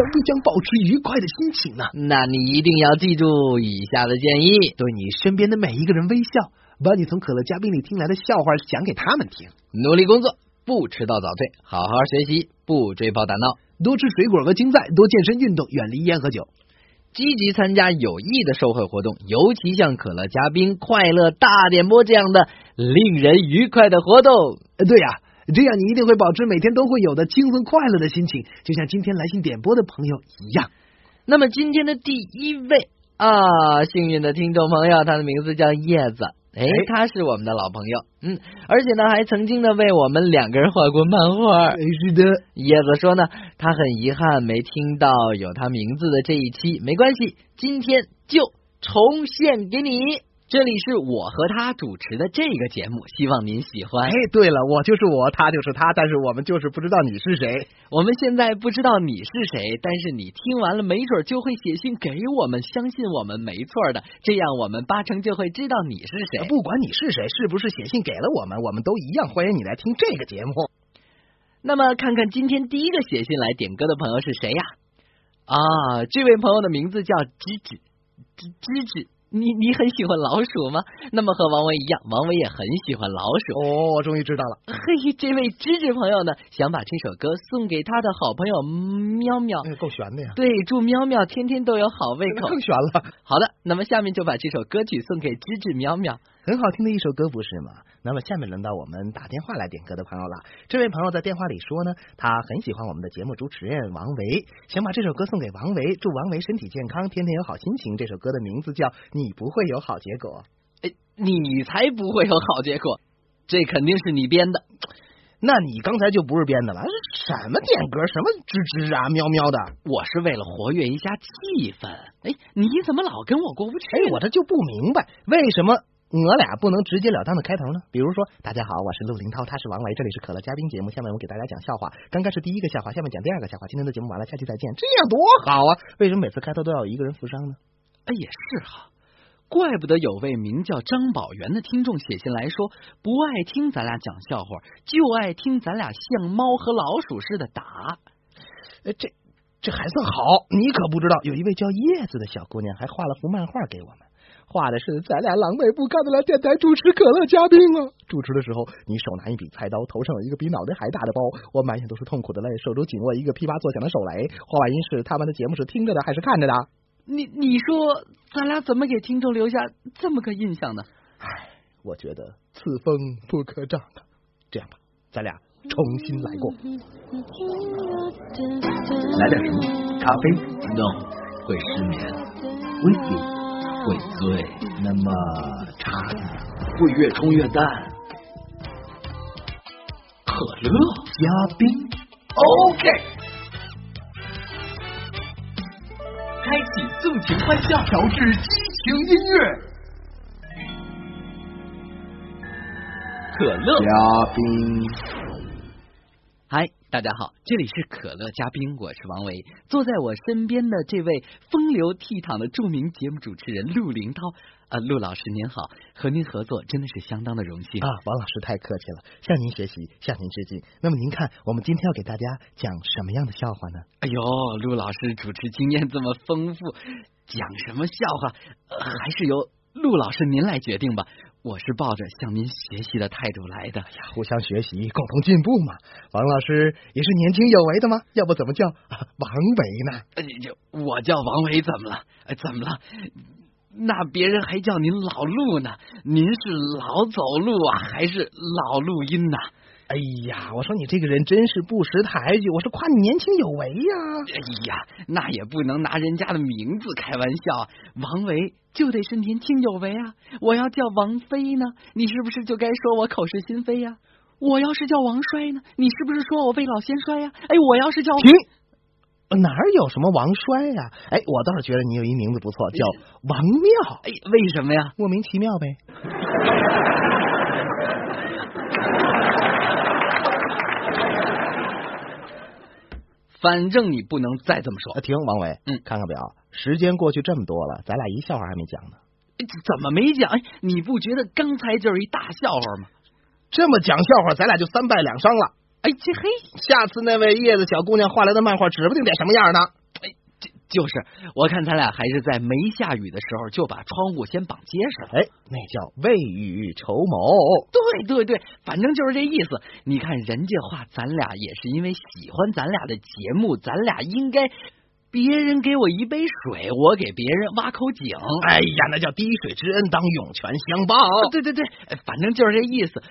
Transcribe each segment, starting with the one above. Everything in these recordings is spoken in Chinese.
将必将保持愉快的心情呢。那你一定要记住以下的建议：对你身边的每一个人微笑，把你从可乐嘉宾里听来的笑话讲给他们听。努力工作，不迟到早退，好好学习，不追跑打闹，多吃水果和青菜，多健身运动，远离烟和酒。积极参加有益的社会活动，尤其像可乐嘉宾、快乐大点播这样的令人愉快的活动。呃，对呀、这样你一定会保持每天都会有的轻松快乐的心情，就像今天来信点播的朋友一样。那么今天的第一位啊，幸运的听众朋友，他的名字叫叶子。哎，他是我们的老朋友，嗯，而且呢，还曾经呢为我们两个人画过漫画。哎，是的，叶子说呢，他很遗憾没听到有他名字的这一期，没关系，今天就重现给你。这里是我和他主持的这个节目，希望您喜欢哎。，对了，我就是我，他就是他，但是我们就是不知道你是谁。我们现在不知道你是谁，但是你听完了，没准就会写信给我们，相信我们没错的，这样我们八成就会知道你是谁。不管你是谁，是不是写信给了我们，我们都一样欢迎你来听这个节目。那么看看今天第一个写信来点歌的朋友是谁呀？啊，这位朋友的名字叫芝芝，芝芝芝。你你很喜欢老鼠吗？那么和王维一样，王维也很喜欢老鼠。哦，我终于知道了。嘿，这位芝芝朋友呢，想把这首歌送给他的好朋友喵喵。哎，够悬的呀！对，祝喵喵天天都有好胃口。更悬了，好的，那么下面就把这首歌曲送给芝芝喵喵。很好听的一首歌，不是吗？那么下面轮到我们打电话来点歌的朋友了。这位朋友在电话里说呢，他很喜欢我们的节目主持人王维，想把这首歌送给王维，祝王维身体健康，天天有好心情。这首歌的名字叫《你不会有好结果》。哎，你才不会有好结果，这肯定是你编的。那你刚才就不是编的了，什么点歌，什么吱吱啊、喵喵的。我是为了活跃一下气氛。哎，你怎么老跟我过不去？哎，我这就不明白，为什么我俩不能直截了当的开头呢？比如说，大家好，我是陆林涛，他是王维，这里是可乐嘉宾节目。下面我给大家讲笑话，刚开始第一个笑话，下面讲第二个笑话。今天的节目完了，下期再见，这样多好啊！为什么每次开头都要一个人负伤呢？哎，也是哈，怪不得有位名叫张宝元的听众写信来说，不爱听咱俩讲笑话，就爱听咱俩像猫和老鼠似的打。呃，这这还算好，你可不知道，有一位叫叶子的小姑娘还画了幅漫画给我们。画的是咱俩狼狈不堪的来电台主持可乐嘉宾啊！主持的时候，你手拿一柄菜刀，头上有一个比脑袋还大的包，我满眼都是痛苦的泪，手中紧握一个噼啪作响的手雷。话外音是他们的节目是听着的还是看着的？你你说咱俩怎么给听众留下这么个印象呢？唉，我觉得此风不可长啊！这样吧，咱俩重新来过。来点什么？咖啡？No，会失眠。威士忌会醉。那么茶呢？会越冲越淡。可乐加冰，OK。开启纵情欢笑，调制激情音乐。可乐加冰，嗨，大家好，这里是可乐嘉宾，我是王维。坐在我身边的这位风流倜傥的著名节目主持人陆林涛啊，陆老师您好，和您合作真的是相当的荣幸啊，王老师太客气了，向您学习，向您致敬。那么您看，我们今天要给大家讲什么样的笑话呢？哎呦，陆老师主持经验这么丰富，讲什么笑话，呃、还是由陆老师您来决定吧。我是抱着向您学习的态度来的。哎呀，互相学习，共同进步嘛。王老师也是年轻有为的吗？要不怎么叫、啊、王维呢？呃，就我叫王维怎么了？呃，怎么了？那别人还叫您老陆呢？您是老走路啊，还是老录音呐？哎呀，我说你这个人真是不识抬举，我是夸你年轻有为呀。哎呀，那也不能拿人家的名字开玩笑。王维就得是年轻有为啊！我要叫王菲呢，你是不是就该说我口是心非呀？我要是叫王衰呢，你是不是说我未老先衰呀？哎，我要是叫停。哪有什么王衰呀？哎，我倒是觉得你有一名字不错，叫王妙。哎，为什么呀？莫名其妙呗。反正你不能再这么说。停，王伟，嗯，看看表，时间过去这么多了，咱俩一笑话还没讲呢。怎么没讲？哎，你不觉得刚才就是一大笑话吗？这么讲笑话，咱俩就三败两伤了。哎，这嘿，下次那位叶子小姑娘画来的漫画，指不定得什么样呢。就是，我看咱俩还是在没下雨的时候就把窗户先绑结实了。哎，那叫未雨绸缪。对对对，反正就是这意思。你看人家话咱俩也是因为喜欢咱俩的节目，咱俩应该别人给我一杯水，我给别人挖口井。哎呀，那叫滴水之恩当涌泉相报。对对对，反正就是这意思。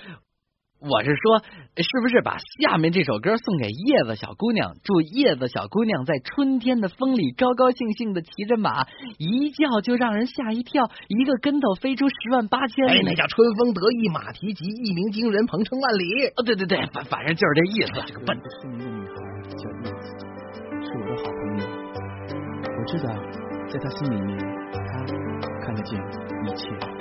我是说，是不是把下面这首歌送给叶子小姑娘？祝叶子小姑娘在春天的风里高高兴兴的骑着马，一叫就让人吓一跳，一个跟头飞出十万八千里。哎，那叫春风得意马蹄疾，一鸣惊人鹏程万里。哦，对对对，反反正就是这意思。这个笨的姓名的女孩叫叶子，是我的好朋友。我知道，在她心里面，她看得见一切。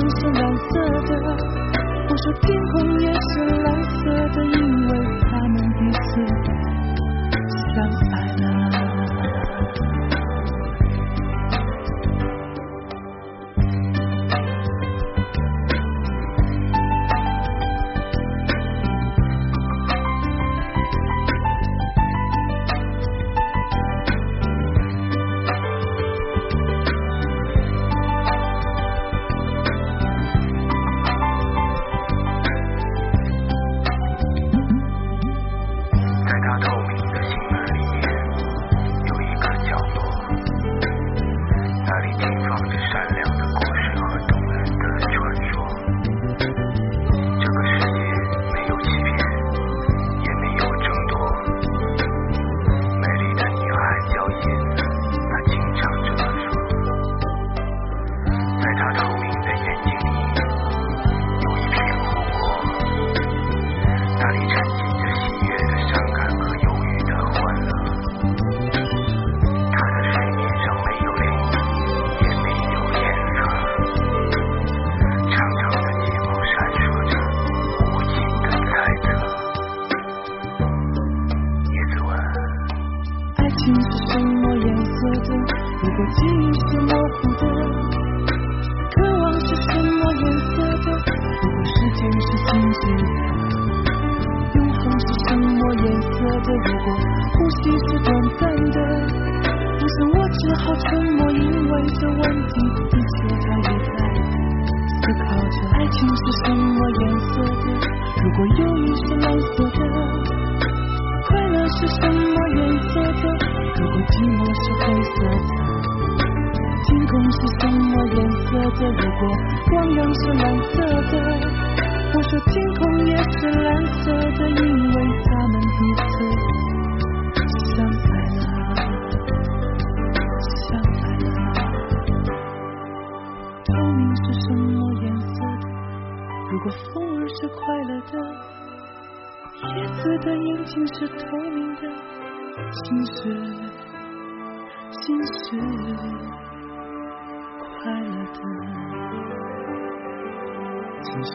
是蓝色的，我说天空也是情是什么颜色的如果记忆是模糊的渴望是什么颜色的如果时间是静止的永恒是什么颜色的如果呼吸是短暂的我想我只好沉默因为这问题一切它也在思考着爱情是什么颜色的如果忧郁是蓝色的快乐是什么颜色的？如果寂寞是黑色的天空是什么颜色的？如果光亮是蓝色的，我说天空也是蓝色的，因为它们是。快乐的，真是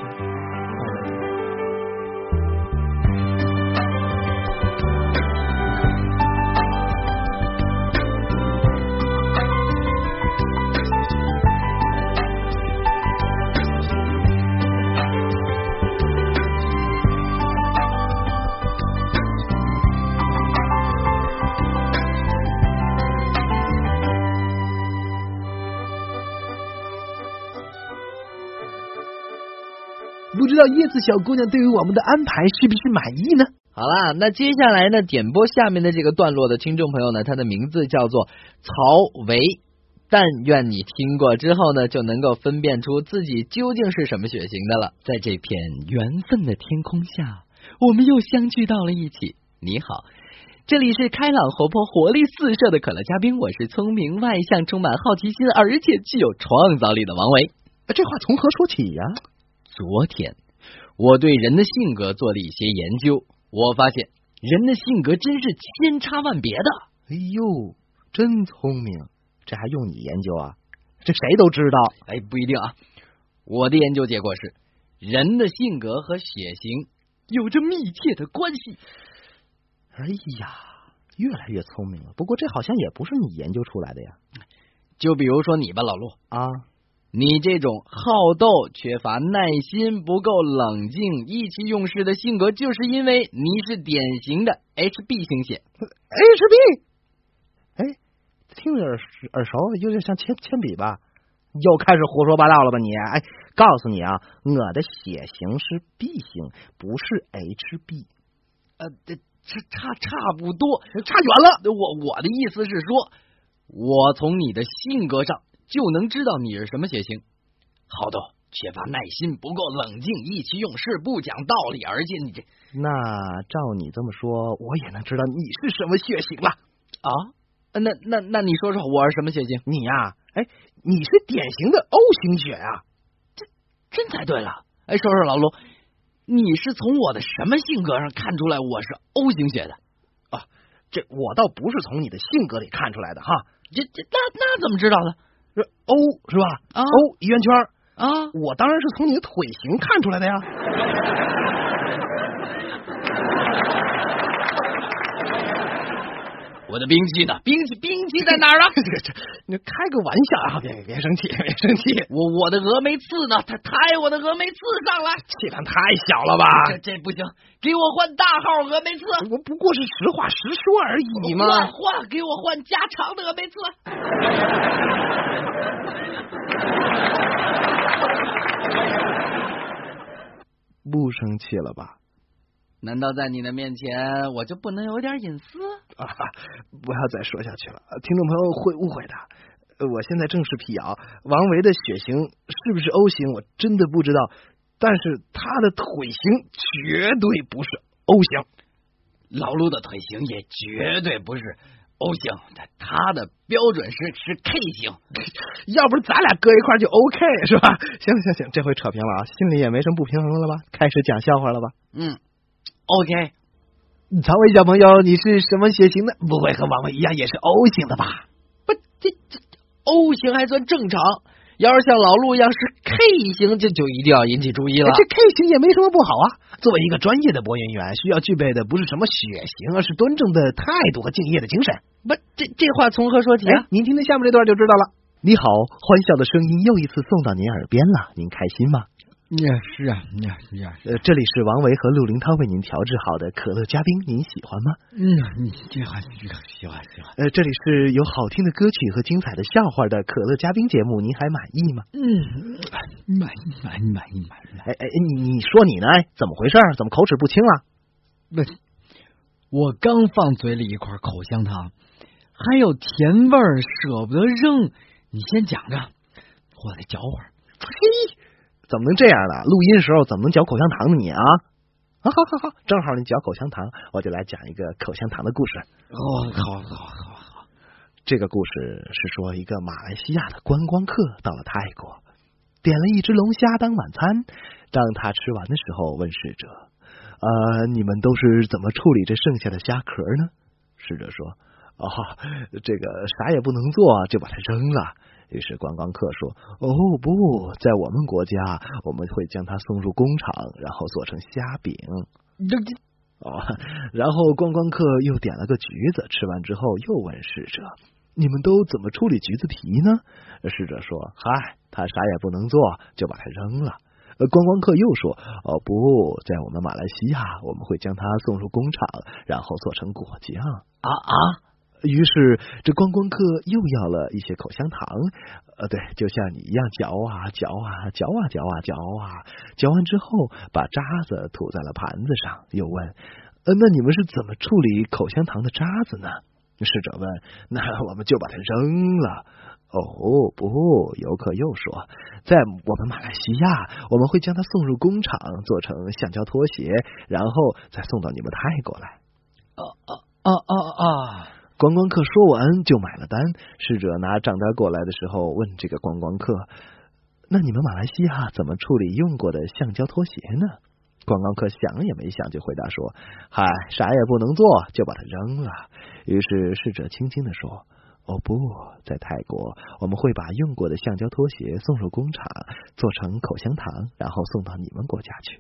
知道叶子小姑娘对于我们的安排是不是满意呢？好啦，那接下来呢，点播下面的这个段落的听众朋友呢，他的名字叫做曹维。但愿你听过之后呢，就能够分辨出自己究竟是什么血型的了。在这片缘分的天空下，我们又相聚到了一起。你好，这里是开朗活泼、活力四射的可乐嘉宾，我是聪明外向、充满好奇心，而且具有创造力的王维。这话从何说起呀、昨天我对人的性格做了一些研究，我发现人的性格真是千差万别的。哎呦，真聪明，这还用你研究啊？这谁都知道。哎，不一定啊。我的研究结果是，人的性格和血型有着密切的关系。哎呀，越来越聪明了。不过这好像也不是你研究出来的呀。就比如说你吧，老陆，啊，你这种好斗、缺乏耐心、不够冷静、意气用事的性格，就是因为你是典型的 HB 型血。HB，哎，听着耳耳熟，有点像铅铅笔吧？又开始胡说八道了吧你？哎，告诉你啊，我的血型是 B 型，不是 HB，呃，这这差差不多，差远了。我我的意思是说，我从你的性格上就能知道你是什么血型。好的，缺乏耐心，不够冷静，意气用事，不讲道理，而且你这那照你这么说，我也能知道你是什么血型了。啊，那那那你说说我是什么血型？你呀、哎，你是典型的 O 型血啊。这真猜对了。哎，说说老卢，你是从我的什么性格上看出来我是 O 型血的？啊这我倒不是从你的性格里看出来的哈。这这那那怎么知道的？这 O 是吧啊？O 一圆圈，啊，我当然是从你的腿型看出来的呀。我的兵器呢？兵器兵器在哪儿啊？这 这，你开个玩笑啊！别别生气，别生气，我我的峨眉刺呢？他抬我的峨眉刺上来，气量太小了吧？这这不行，给我换大号峨眉刺。我不过是实话实说而已嘛。换换，给我换加长的峨眉刺。不生气了吧？难道在你的面前我就不能有点隐私？啊，不要再说下去了，听众朋友会误会的。呃我现在正式辟谣，王维的血型是不是 O 型，我真的不知道。但是他的腿型绝对不是 O 型。老陆的腿型也绝对不是 O 型，他他的标准是是 K 型。要不是咱俩搁一块儿就 OK 是吧？行行行，这回扯平了啊，心里也没什么不平衡了吧？开始讲笑话了吧？嗯，OK，曹伟小朋友，你是什么血型的？不会和王伟一样也是 O 型的吧？不，这这 O 型还算正常，要是像老陆一样是 K 型，这就一定要引起注意了。这 K 型也没什么不好啊。作为一个专业的播音员，需要具备的不是什么血型，而是端正的态度和敬业的精神。不，这这话从何说起啊哎？，您听听下面这段就知道了。你好，欢笑的声音又一次送到您耳边了，您开心吗？呀，是啊，呀呀，呃，这里是王维和陆林涛为您调制好的可乐嘉宾，您喜欢吗？嗯，你这还喜欢喜欢喜欢，呃，这里是有好听的歌曲和精彩的笑话的可乐嘉宾节目，您还满意吗？嗯，满意满意满意满意。哎哎，你你说你呢？哎，怎么回事？怎么口齿不清啊？不，我刚放嘴里一块口香糖，还有甜味儿，舍不得扔。你先讲着，我再嚼会儿。嘿，怎么能这样呢？录音时候怎么能嚼口香糖呢？你啊，好好好好，正好你嚼口香糖，我就来讲一个口香糖的故事。哦，好好好好，这个故事是说一个马来西亚的观光客到了泰国，点了一只龙虾当晚餐。当他吃完的时候，问侍者：“呃，你们都是怎么处理这剩下的虾壳呢？”侍者说：“哦，这个啥也不能做，就把它扔了。”于是观光客说：“哦不，在我们国家，我们会将它送入工厂，然后做成虾饼。”哦，然后观光客又点了个橘子，吃完之后又问侍者：“你们都怎么处理橘子皮呢？”侍者说：“嗨，他啥也不能做，就把它扔了。”观光客又说：“哦不，在我们马来西亚，我们会将它送入工厂，然后做成果酱。”啊啊！于是这观光客又要了一些口香糖，呃，对，就像你一样嚼啊嚼啊嚼啊嚼啊嚼啊，嚼完之后把渣子吐在了盘子上，又问：“呃，那你们是怎么处理口香糖的渣子呢？”侍者问：“那我们就把它扔了。”哦不，游客又说，在我们马来西亚，我们会将它送入工厂，做成橡胶拖鞋，然后再送到你们泰国来。啊啊啊啊啊！观光客说完就买了单。侍者拿账单过来的时候，问这个观光客：“那你们马来西亚怎么处理用过的橡胶拖鞋呢？”观光客想也没想就回答说：“嗨，啥也不能做，就把它扔了。”于是侍者轻轻的说。哦不，在泰国，我们会把用过的橡胶拖鞋送入工厂，做成口香糖，然后送到你们国家去。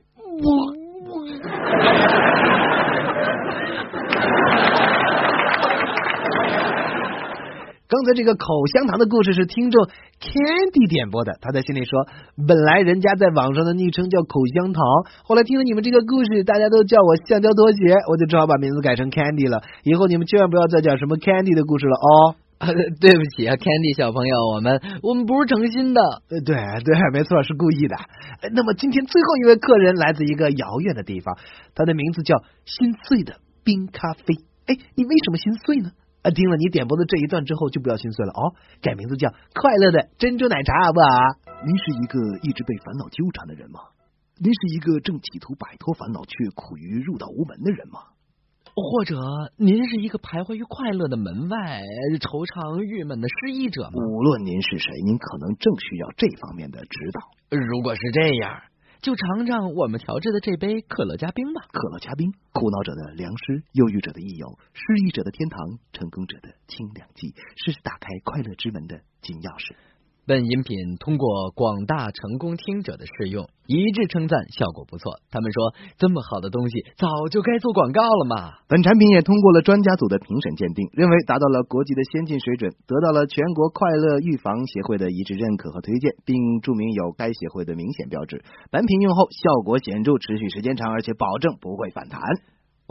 刚才这个口香糖的故事是听众 Candy 点播的，他在心里说：“本来人家在网上的昵称叫口香糖，后来听了你们这个故事，大家都叫我橡胶拖鞋，我就只好把名字改成 Candy 了。以后你们千万不要再讲什么 Candy 的故事了哦。”对不起啊，Candy 小朋友，我们我们不是诚心的。对对，没错，是故意的。那么今天最后一位客人来自一个遥远的地方，他的名字叫心碎的冰咖啡。哎，你为什么心碎呢？啊，听了你点播的这一段之后，就不要心碎了哦，改名字叫快乐的珍珠奶茶，好不好？您是一个一直被烦恼纠缠的人吗？您是一个正企图摆脱烦恼却苦于入道无门的人吗？或者您是一个徘徊于快乐的门外、惆怅郁闷的失意者吗？无论您是谁，您可能正需要这方面的指导。如果是这样，就尝尝我们调制的这杯可乐加冰吧。可乐加冰，苦恼者的良师，忧郁者的益友，失意者的天堂，成功者的清凉剂，是打开快乐之门的金钥匙。本饮品通过广大成功听者的试用，一致称赞效果不错。他们说，这么好的东西早就该做广告了嘛。本产品也通过了专家组的评审鉴定，认为达到了国际的先进水准，得到了全国快乐预防协会的一致认可和推荐，并注明有该协会的明显标志。本品用后效果显著，持续时间长，而且保证不会反弹。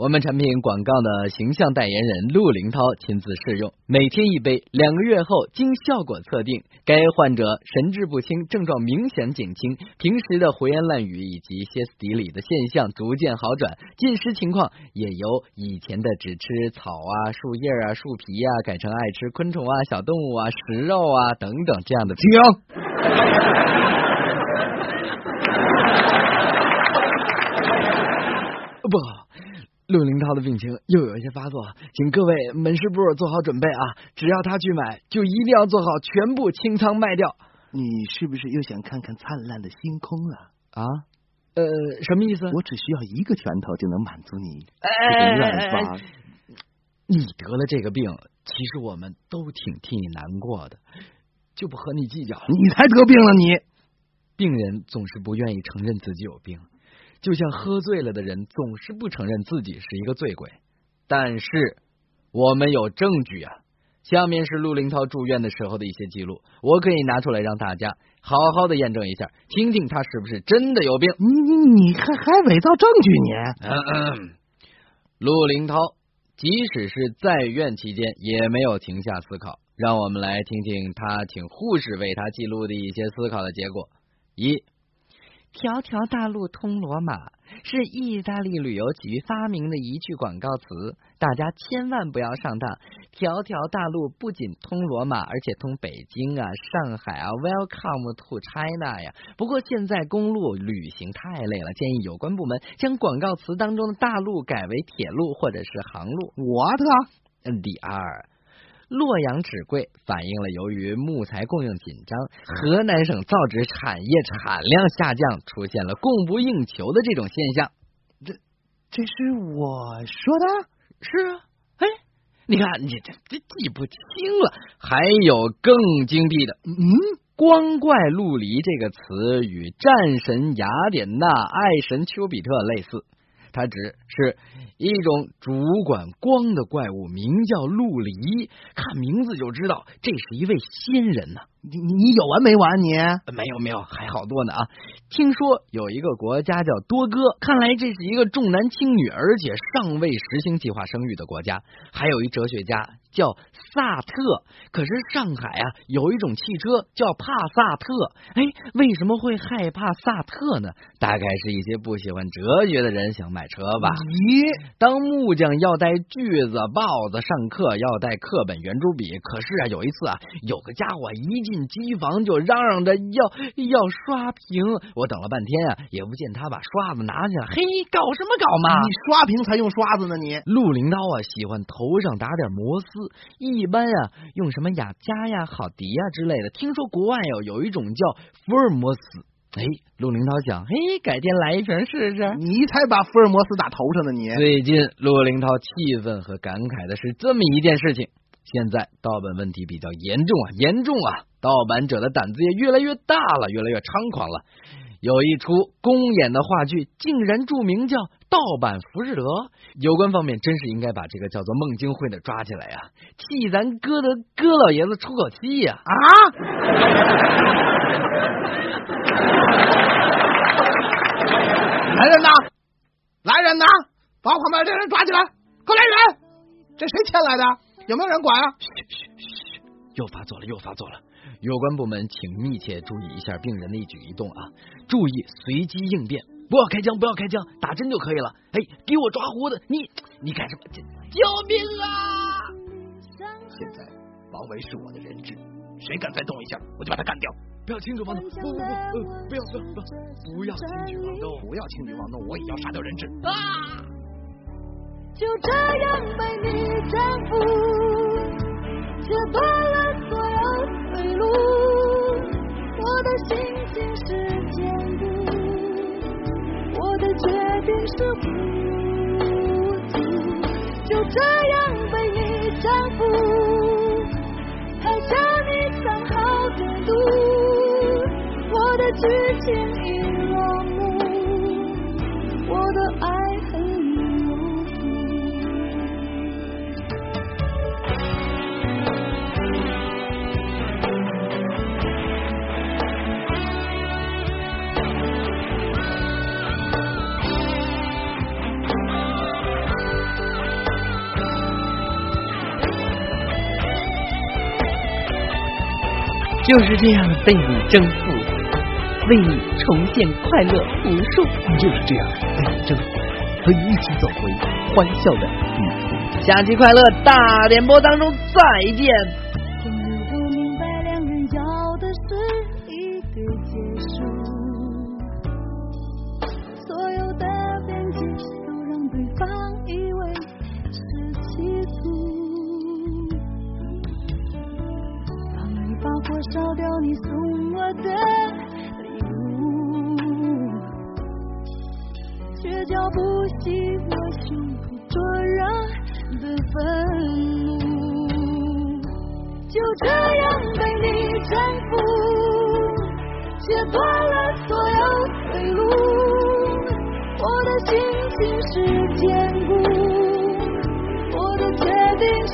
我们产品广告的形象代言人陆林涛亲自试用，每天一杯，两个月后经效果测定，该患者神志不清，症状明显减轻，平时的胡言乱语以及歇斯底里的现象逐渐好转，进食情况也由以前的只吃草啊、树叶啊、树皮啊，改成爱吃昆虫啊、小动物啊、食肉啊等等这样的。停。不好，陆林涛的病情又有一些发作，请各位门市部做好准备啊！只要他去买，就一定要做好全部清仓卖掉。你是不是又想看看灿烂的星空了啊？呃，什么意思？我只需要一个拳头就能满足你这个愿望。你得了这个病，其实我们都挺替你难过的，就不和你计较。你才得病了，你病人总是不愿意承认自己有病。就像喝醉了的人总是不承认自己是一个醉鬼，但是我们有证据啊！下面是陆林涛住院的时候的一些记录，我可以拿出来让大家好好的验证一下，听听他是不是真的有病。你你你还还伪造证据你？嗯嗯。陆林涛即使是在院期间也没有停下思考，让我们来听听他请护士为他记录的一些思考的结果。一条条大路通罗马是意大利旅游局发明的一句广告词，大家千万不要上当。条条大路不仅通罗马，而且通北京啊、上海啊，Welcome to China 呀。不过现在公路旅行太累了，建议有关部门将广告词当中的大路改为铁路或者是航路。what 嗯第二。洛阳纸贵反映了由于木材供应紧张，河南省造纸产业产量下降，出现了供不应求的这种现象。这这是我说的？是啊，哎，你看你这这记不清了。还有更精辟的，嗯，光怪陆离这个词与战神雅典娜、爱神丘比特类似。他只是一种主管光的怪物，名叫陆离。看名字就知道，这是一位仙人呐。你你有完没完？你没有没有，还好多呢啊！听说有一个国家叫多哥，看来这是一个重男轻女，而且尚未实行计划生育的国家。还有一哲学家叫萨特，可是上海啊有一种汽车叫帕萨特。哎，为什么会害怕萨特呢？大概是一些不喜欢哲学的人想买车吧。咦，当木匠要带锯子、刨子，上课要带课本、圆珠笔。可是啊，有一次啊，有个家伙一进机房就嚷嚷着要要刷屏，我等了半天啊，也不见他把刷子拿下来。嘿，搞什么搞嘛？你刷屏才用刷子呢？你陆林涛啊，喜欢头上打点摩丝，一般啊用什么雅佳呀、好迪呀之类的。听说国外有有一种叫福尔摩斯，哎，陆林涛想，嘿，改天来一瓶试试。你才把福尔摩斯打头上呢！你最近陆林涛气愤和感慨的是这么一件事情。现在盗版问题比较严重啊，严重啊！盗版者的胆子也越来越大了，越来越猖狂了。有一出公演的话剧，竟然著名叫“盗版浮士德”。有关方面真是应该把这个叫做孟京辉的抓起来呀，替咱哥的哥老爷子出口气呀！啊！来人呐！来人呐！把旁边这人抓起来！快来人！这谁牵来的？有没有人管啊？嘘嘘嘘！又发作了，又发作了！有关部门请密切注意一下病人的一举一动啊，注意随机应变，不要开枪，不要开枪，打针就可以了。哎，给我抓胡子！你你干什么？救命啊！现在王维是我的人质，谁敢再动一下，我就把他干掉。不要轻举妄动！不不不，呃，不要不要不要，不要轻举妄动！不要轻举妄动！我也要杀掉人质！啊！就这样被你征服，切断了所有退路。我的心情是坚固，我的决定是糊涂。就这样被你征服，还叫你藏好的路。我的剧情就是这样被你征服，为你重现快乐无数。就是这样被你征服，和你一起走回欢笑的旅途。下期快乐大联播当中再见。浇不熄我胸口灼热的愤怒。就这样被你征服，切断了所有退路。我的心情是坚固，我的决定是